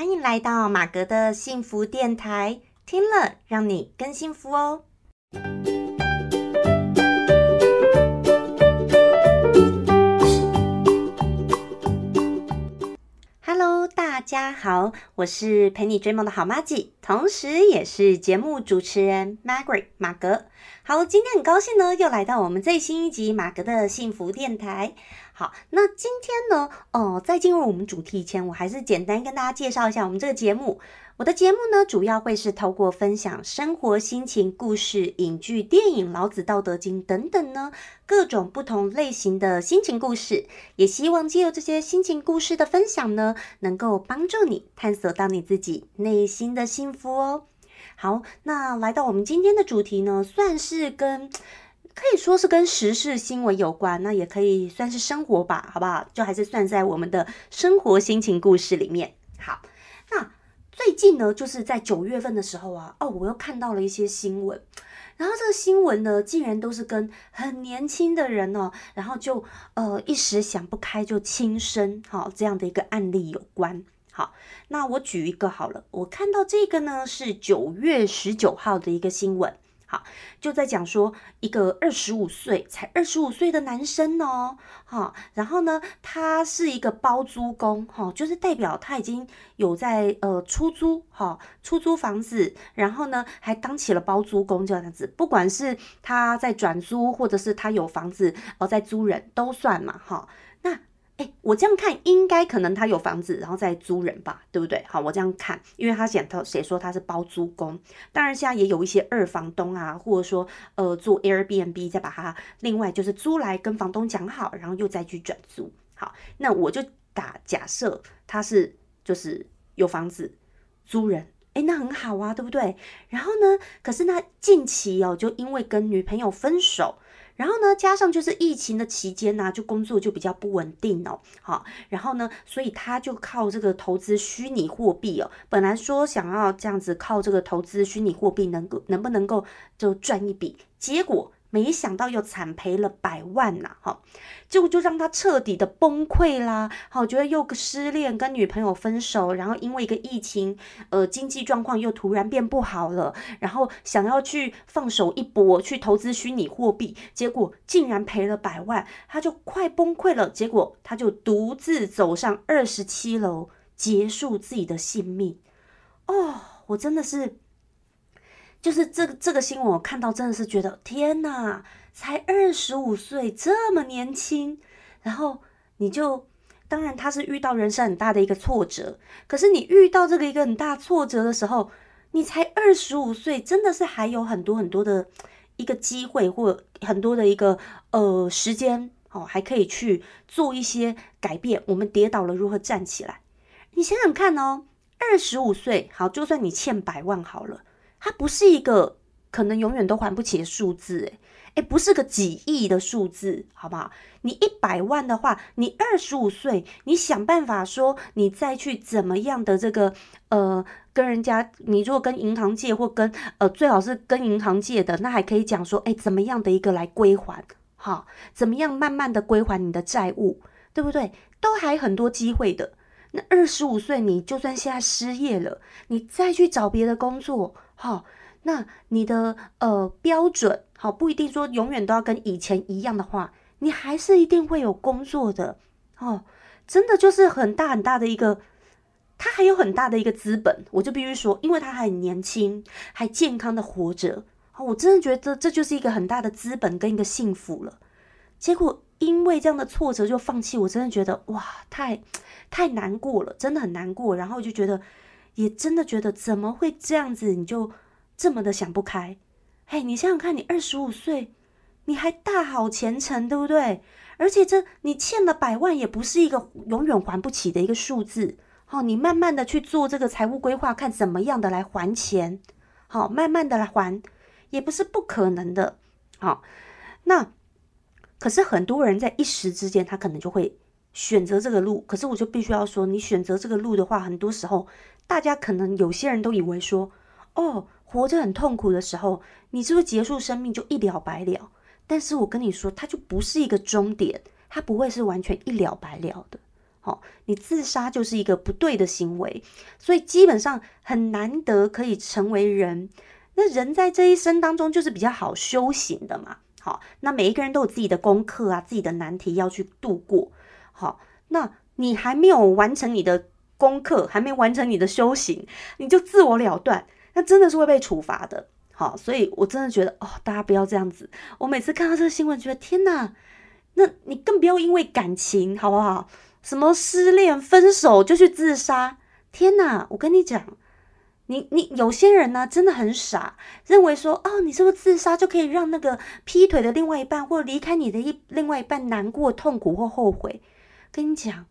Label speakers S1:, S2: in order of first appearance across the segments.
S1: 欢迎来到马格的幸福电台，听了让你更幸福哦。Hello，大家好，我是陪你追梦的好妈吉，同时也是节目主持人 Margaret 马格。好，今天很高兴呢，又来到我们最新一集马格的幸福电台。好，那今天呢，哦，在进入我们主题前，我还是简单跟大家介绍一下我们这个节目。我的节目呢，主要会是透过分享生活心情、故事、影剧、电影、老子、道德经等等呢，各种不同类型的心情故事。也希望借由这些心情故事的分享呢，能够帮助你探索到你自己内心的幸福哦。好，那来到我们今天的主题呢，算是跟可以说是跟时事新闻有关，那也可以算是生活吧，好不好？就还是算在我们的生活心情故事里面。好，那。最近呢，就是在九月份的时候啊，哦，我又看到了一些新闻，然后这个新闻呢，竟然都是跟很年轻的人哦，然后就呃一时想不开就轻生，好这样的一个案例有关。好，那我举一个好了，我看到这个呢是九月十九号的一个新闻。好，就在讲说一个二十五岁才二十五岁的男生哦，哈，然后呢，他是一个包租公，哈，就是代表他已经有在呃出租，哈，出租房子，然后呢还当起了包租公这样子，不管是他在转租，或者是他有房子哦在租人都算嘛，哈。那哎，我这样看，应该可能他有房子，然后再租人吧，对不对？好，我这样看，因为他讲他谁说他是包租公，当然现在也有一些二房东啊，或者说呃做 Airbnb 再把它另外就是租来跟房东讲好，然后又再去转租。好，那我就打假设他是就是有房子租人，哎，那很好啊，对不对？然后呢，可是那近期哦，就因为跟女朋友分手。然后呢，加上就是疫情的期间呢，就工作就比较不稳定哦，好，然后呢，所以他就靠这个投资虚拟货币哦，本来说想要这样子靠这个投资虚拟货币能够能不能够就赚一笔，结果。没想到又惨赔了百万呐，哈，结果就让他彻底的崩溃啦，好，觉得又失恋，跟女朋友分手，然后因为一个疫情，呃，经济状况又突然变不好了，然后想要去放手一搏，去投资虚拟货币，结果竟然赔了百万，他就快崩溃了，结果他就独自走上二十七楼，结束自己的性命。哦，我真的是。就是这个这个新闻，我看到真的是觉得天哪，才二十五岁，这么年轻。然后你就，当然他是遇到人生很大的一个挫折。可是你遇到这个一个很大挫折的时候，你才二十五岁，真的是还有很多很多的一个机会，或很多的一个呃时间哦，还可以去做一些改变。我们跌倒了如何站起来？你想想看哦，二十五岁，好，就算你欠百万好了。它不是一个可能永远都还不起的数字，诶诶不是个几亿的数字，好不好？你一百万的话，你二十五岁，你想办法说，你再去怎么样的这个呃，跟人家，你如果跟银行借或跟呃，最好是跟银行借的，那还可以讲说，哎，怎么样的一个来归还，哈，怎么样慢慢的归还你的债务，对不对？都还很多机会的。那二十五岁，你就算现在失业了，你再去找别的工作。好，那你的呃标准好不一定说永远都要跟以前一样的话，你还是一定会有工作的哦。真的就是很大很大的一个，他还有很大的一个资本，我就必须说，因为他还年轻，还健康的活着，我真的觉得这就是一个很大的资本跟一个幸福了。结果因为这样的挫折就放弃，我真的觉得哇，太太难过了，真的很难过。然后就觉得。也真的觉得怎么会这样子？你就这么的想不开？嘿，你想想看，你二十五岁，你还大好前程，对不对？而且这你欠了百万，也不是一个永远还不起的一个数字。好，你慢慢的去做这个财务规划，看怎么样的来还钱。好，慢慢的来还，也不是不可能的。好，那可是很多人在一时之间，他可能就会选择这个路。可是我就必须要说，你选择这个路的话，很多时候。大家可能有些人都以为说，哦，活着很痛苦的时候，你是不是结束生命就一了百了？但是我跟你说，它就不是一个终点，它不会是完全一了百了的。好，你自杀就是一个不对的行为，所以基本上很难得可以成为人。那人在这一生当中就是比较好修行的嘛。好，那每一个人都有自己的功课啊，自己的难题要去度过。好，那你还没有完成你的功课，还没完成你的修行，你就自我了断，那真的是会被处罚的。好，所以我真的觉得哦，大家不要这样子。我每次看到这个新闻，觉得天哪，那你更不要因为感情好不好？什么失恋、分手就去自杀？天哪！我跟你讲，你你有些人呢，真的很傻，认为说哦，你是不是自杀就可以让那个劈腿的另外一半或离开你的一另外一半难过、痛苦或后悔？跟你讲，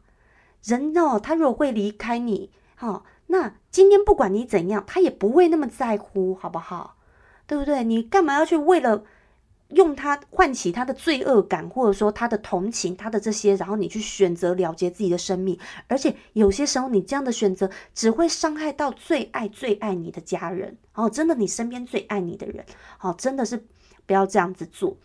S1: 人哦，他如果会离开你，好，那今天不管你怎样，他也不会那么在乎，好不好？对不对？你干嘛要去为了？用他唤起他的罪恶感，或者说他的同情，他的这些，然后你去选择了结自己的生命，而且有些时候你这样的选择只会伤害到最爱最爱你的家人，哦，真的你身边最爱你的人，哦，真的是不要这样子做。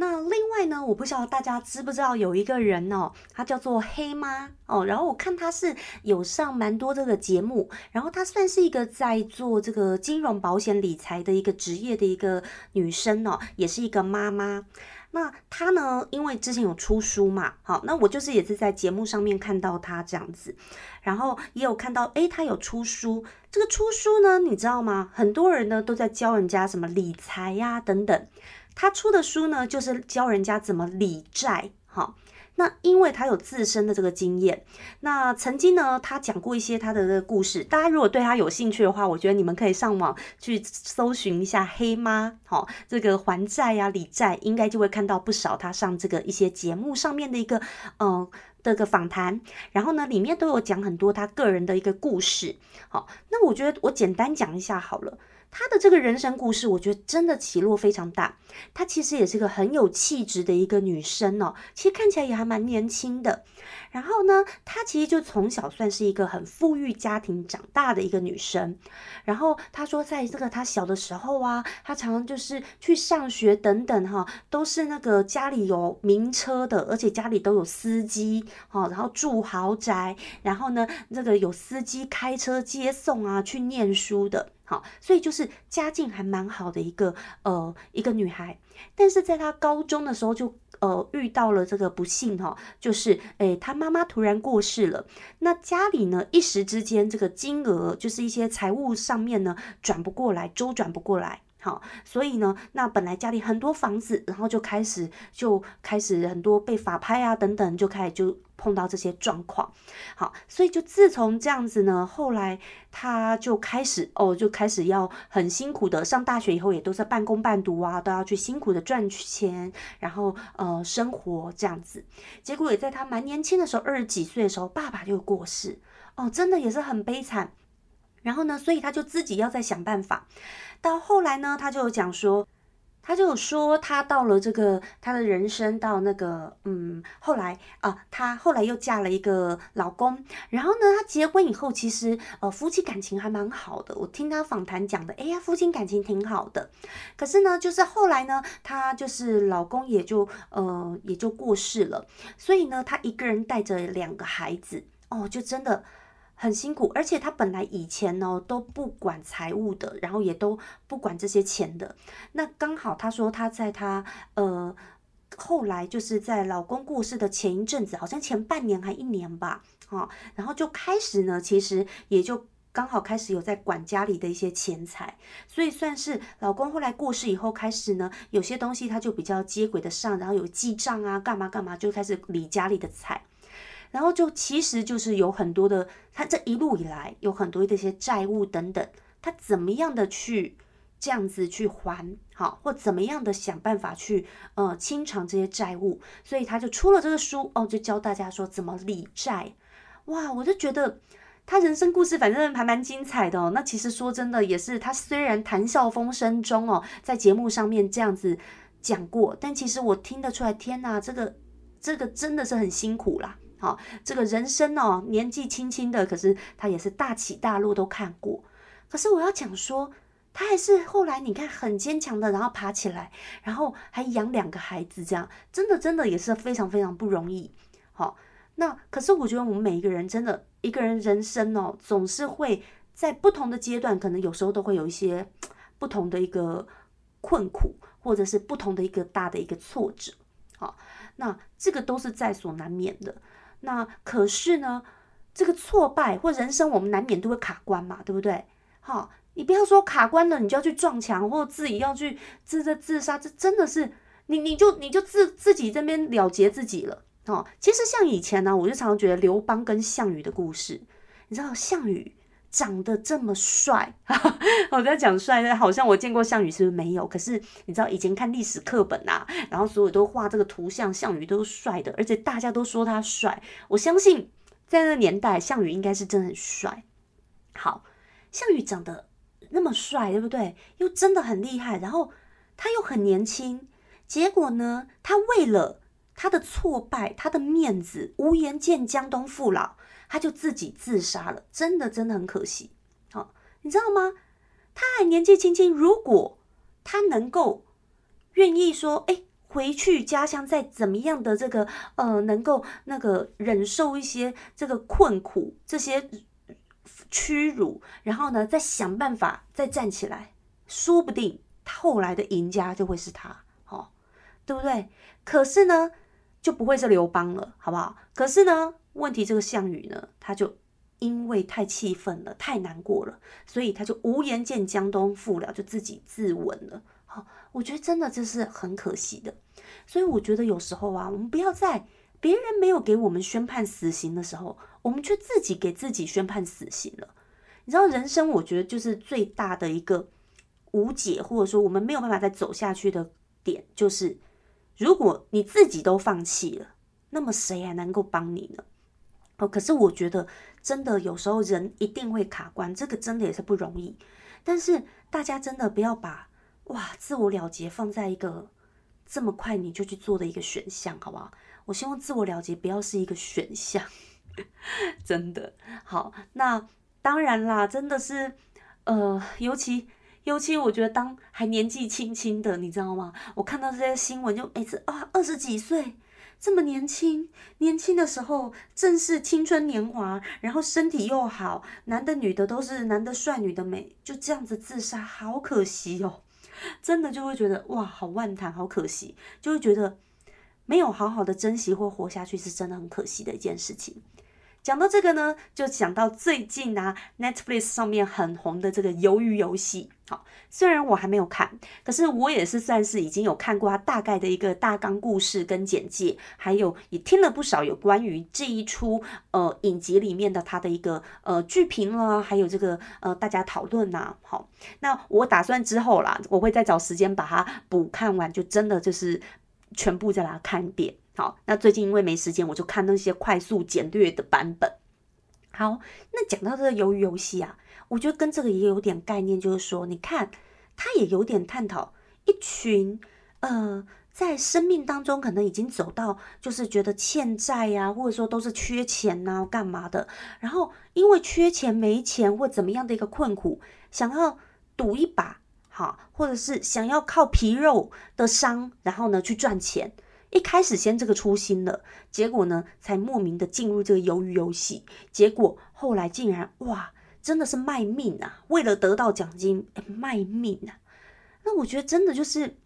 S1: 那另外呢，我不知道大家知不知道有一个人哦，他叫做黑妈哦，然后我看他是有上蛮多这个节目，然后他算是一个在做这个金融保险理财的一个职业的一个女生哦，也是一个妈妈。那她呢，因为之前有出书嘛，好，那我就是也是在节目上面看到她这样子，然后也有看到，诶，她有出书。这个出书呢，你知道吗？很多人呢都在教人家什么理财呀等等。他出的书呢，就是教人家怎么理债，哈。那因为他有自身的这个经验，那曾经呢，他讲过一些他的这个故事。大家如果对他有兴趣的话，我觉得你们可以上网去搜寻一下黑妈，好，这个还债呀、理债，应该就会看到不少他上这个一些节目上面的一个，嗯，的个访谈。然后呢，里面都有讲很多他个人的一个故事。好，那我觉得我简单讲一下好了。她的这个人生故事，我觉得真的起落非常大。她其实也是个很有气质的一个女生哦，其实看起来也还蛮年轻的。然后呢，她其实就从小算是一个很富裕家庭长大的一个女生。然后她说，在这个她小的时候啊，她常常就是去上学等等哈，都是那个家里有名车的，而且家里都有司机哈，然后住豪宅，然后呢，这个有司机开车接送啊，去念书的。好，所以就是家境还蛮好的一个呃一个女孩，但是在她高中的时候就呃遇到了这个不幸哈，就是诶她妈妈突然过世了，那家里呢一时之间这个金额就是一些财务上面呢转不过来，周转不过来，好，所以呢那本来家里很多房子，然后就开始就开始很多被法拍啊等等，就开始就。碰到这些状况，好，所以就自从这样子呢，后来他就开始哦，就开始要很辛苦的上大学以后，也都是半工半读啊，都要去辛苦的赚钱，然后呃生活这样子。结果也在他蛮年轻的时候，二十几岁的时候，爸爸就过世哦，真的也是很悲惨。然后呢，所以他就自己要再想办法。到后来呢，他就讲说。他就说，他到了这个他的人生到那个嗯，后来啊，他后来又嫁了一个老公，然后呢，他结婚以后，其实呃夫妻感情还蛮好的。我听他访谈讲的，哎呀，夫妻感情挺好的。可是呢，就是后来呢，他就是老公也就呃也就过世了，所以呢，他一个人带着两个孩子，哦，就真的。很辛苦，而且他本来以前呢都不管财务的，然后也都不管这些钱的。那刚好他说他在他呃后来就是在老公过世的前一阵子，好像前半年还一年吧，哈，然后就开始呢，其实也就刚好开始有在管家里的一些钱财，所以算是老公后来过世以后开始呢，有些东西他就比较接轨的上，然后有记账啊，干嘛干嘛，就开始理家里的财。然后就其实就是有很多的，他这一路以来有很多这些债务等等，他怎么样的去这样子去还好，或怎么样的想办法去呃清偿这些债务，所以他就出了这个书哦，就教大家说怎么理债。哇，我就觉得他人生故事反正还蛮精彩的哦。那其实说真的也是，他虽然谈笑风生中哦，在节目上面这样子讲过，但其实我听得出来，天哪，这个这个真的是很辛苦啦。好，这个人生哦，年纪轻轻的，可是他也是大起大落都看过。可是我要讲说，他还是后来你看很坚强的，然后爬起来，然后还养两个孩子，这样真的真的也是非常非常不容易。好，那可是我觉得我们每一个人真的一个人人生哦，总是会在不同的阶段，可能有时候都会有一些不同的一个困苦，或者是不同的一个大的一个挫折。好，那这个都是在所难免的。那可是呢，这个挫败或人生，我们难免都会卡关嘛，对不对？好，你不要说卡关了，你就要去撞墙，或自己要去自自自杀，这真的是你你就你就自自己这边了结自己了。哦，其实像以前呢，我就常常觉得刘邦跟项羽的故事，你知道项羽长得这么帅，我在讲帅，好像我见过项羽是不是没有？可是你知道以前看历史课本啊，然后所有都画这个图像，项羽都是帅的，而且大家都说他帅。我相信在那个年代，项羽应该是真的很帅。好，项羽长得那么帅，对不对？又真的很厉害，然后他又很年轻，结果呢，他为了他的挫败，他的面子，无颜见江东父老，他就自己自杀了。真的，真的很可惜。好，你知道吗？他还年纪轻轻，如果他能够愿意说，哎，回去家乡再怎么样的这个，呃，能够那个忍受一些这个困苦，这些屈辱，然后呢，再想办法再站起来，说不定后来的赢家就会是他，哦，对不对？可是呢？就不会是刘邦了，好不好？可是呢，问题这个项羽呢，他就因为太气愤了，太难过了，所以他就无颜见江东父老，就自己自刎了。好，我觉得真的这是很可惜的。所以我觉得有时候啊，我们不要在别人没有给我们宣判死刑的时候，我们却自己给自己宣判死刑了。你知道，人生我觉得就是最大的一个无解，或者说我们没有办法再走下去的点，就是。如果你自己都放弃了，那么谁还能够帮你呢？哦，可是我觉得真的有时候人一定会卡关，这个真的也是不容易。但是大家真的不要把哇自我了结放在一个这么快你就去做的一个选项，好不好？我希望自我了结不要是一个选项，真的好。那当然啦，真的是呃，尤其。尤其我觉得，当还年纪轻轻的，你知道吗？我看到这些新闻，就每次啊，二十几岁这么年轻，年轻的时候正是青春年华，然后身体又好，男的女的都是男的帅，女的美，就这样子自杀，好可惜哦！真的就会觉得哇，好万谈，好可惜，就会觉得没有好好的珍惜或活下去，是真的很可惜的一件事情。讲到这个呢，就讲到最近啊，Netflix 上面很红的这个《鱿鱼游戏》。好，虽然我还没有看，可是我也是算是已经有看过它大概的一个大纲故事跟简介，还有也听了不少有关于这一出呃影集里面的它的一个呃剧评啦，还有这个呃大家讨论呐。好，那我打算之后啦，我会再找时间把它补看完，就真的就是全部再来看一遍。好，那最近因为没时间，我就看那些快速简略的版本。好，那讲到这个鱿鱼游戏啊，我觉得跟这个也有点概念，就是说，你看，它也有点探讨一群呃，在生命当中可能已经走到就是觉得欠债呀，或者说都是缺钱呐，干嘛的，然后因为缺钱没钱或怎么样的一个困苦，想要赌一把，好，或者是想要靠皮肉的伤，然后呢去赚钱。一开始先这个初心了，结果呢，才莫名的进入这个鱿鱼游戏，结果后来竟然哇，真的是卖命啊！为了得到奖金，卖命啊！那我觉得真的就是，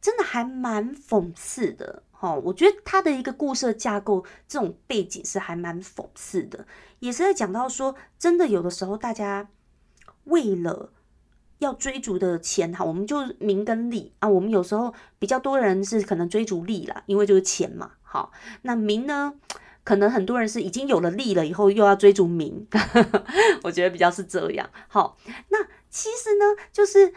S1: 真的还蛮讽刺的哈。我觉得他的一个故事架构，这种背景是还蛮讽刺的，也是在讲到说，真的有的时候大家为了。要追逐的钱哈，我们就名跟利啊。我们有时候比较多人是可能追逐利啦，因为就是钱嘛。好，那名呢，可能很多人是已经有了利了以后又要追逐名，我觉得比较是这样。好，那其实呢，就是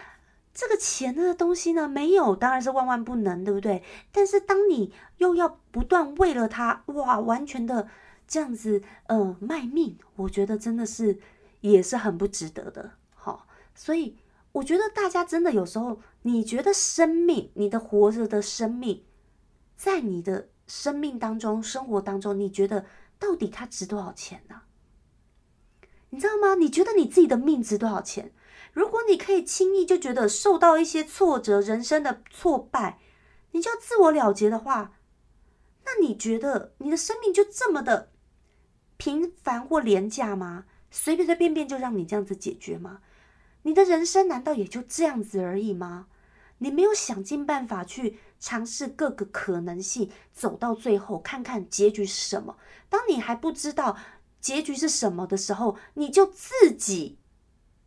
S1: 这个钱的东西呢，没有当然是万万不能，对不对？但是当你又要不断为了它，哇，完全的这样子呃卖命，我觉得真的是也是很不值得的。好，所以。我觉得大家真的有时候，你觉得生命，你的活着的生命，在你的生命当中、生活当中，你觉得到底它值多少钱呢？你知道吗？你觉得你自己的命值多少钱？如果你可以轻易就觉得受到一些挫折、人生的挫败，你就要自我了结的话，那你觉得你的生命就这么的平凡或廉价吗？随随便便就让你这样子解决吗？你的人生难道也就这样子而已吗？你没有想尽办法去尝试各个可能性，走到最后看看结局是什么？当你还不知道结局是什么的时候，你就自己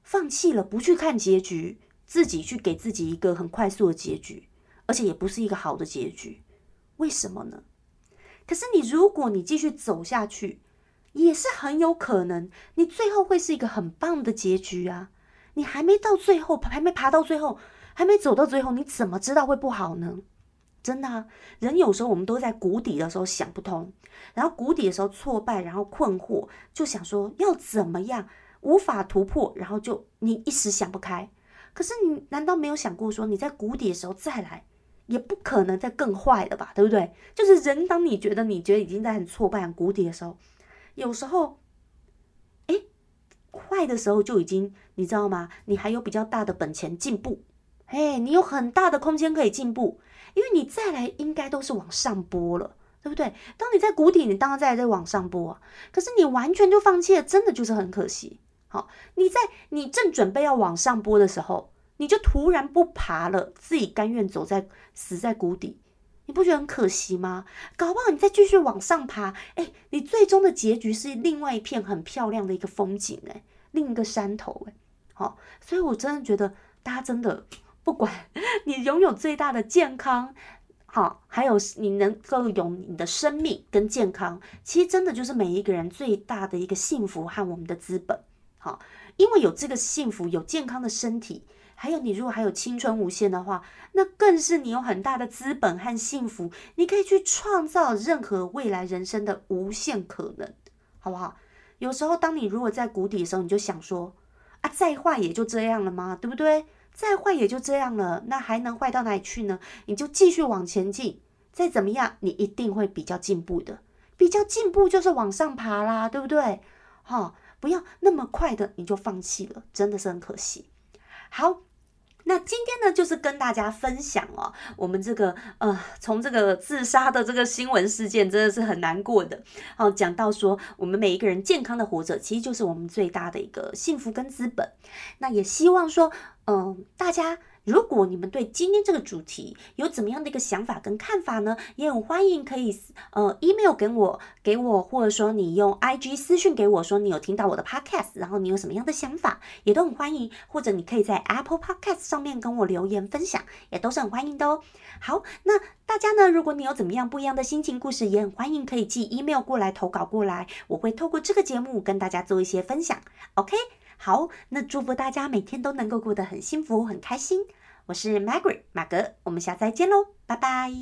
S1: 放弃了，不去看结局，自己去给自己一个很快速的结局，而且也不是一个好的结局。为什么呢？可是你如果你继续走下去，也是很有可能，你最后会是一个很棒的结局啊！你还没到最后，还没爬到最后，还没走到最后，你怎么知道会不好呢？真的，人有时候我们都在谷底的时候想不通，然后谷底的时候挫败，然后困惑，就想说要怎么样，无法突破，然后就你一时想不开。可是你难道没有想过说你在谷底的时候再来，也不可能再更坏了吧？对不对？就是人，当你觉得你觉得已经在很挫败、很谷底的时候。有时候，坏的时候就已经，你知道吗？你还有比较大的本钱进步，哎，你有很大的空间可以进步，因为你再来应该都是往上播了，对不对？当你在谷底，你当然再来再往上播，可是你完全就放弃了，真的就是很可惜。好，你在你正准备要往上播的时候，你就突然不爬了，自己甘愿走在死在谷底。你不觉得很可惜吗？搞不好你再继续往上爬，哎，你最终的结局是另外一片很漂亮的一个风景，哎，另一个山头，哎，好，所以我真的觉得大家真的 不管 你拥有最大的健康，好，还有你能够有你的生命跟健康，其实真的就是每一个人最大的一个幸福和我们的资本，好，因为有这个幸福，有健康的身体。还有，你如果还有青春无限的话，那更是你有很大的资本和幸福，你可以去创造任何未来人生的无限可能，好不好？有时候，当你如果在谷底的时候，你就想说：啊，再坏也就这样了吗？对不对？再坏也就这样了，那还能坏到哪里去呢？你就继续往前进，再怎么样，你一定会比较进步的。比较进步就是往上爬啦，对不对？哈，不要那么快的你就放弃了，真的是很可惜。好。那今天呢，就是跟大家分享哦，我们这个呃，从这个自杀的这个新闻事件，真的是很难过的。哦，讲到说，我们每一个人健康的活着，其实就是我们最大的一个幸福跟资本。那也希望说，嗯，大家。如果你们对今天这个主题有怎么样的一个想法跟看法呢？也很欢迎可以呃 email 给我，给我，或者说你用 IG 私讯给我，说你有听到我的 podcast，然后你有什么样的想法，也都很欢迎。或者你可以在 Apple Podcast 上面跟我留言分享，也都是很欢迎的哦。好，那大家呢，如果你有怎么样不一样的心情故事，也很欢迎可以寄 email 过来投稿过来，我会透过这个节目跟大家做一些分享。OK。好那祝福大家每天都能够过得很幸福很开心。我是 maggie 马格我们下次再见喽拜拜。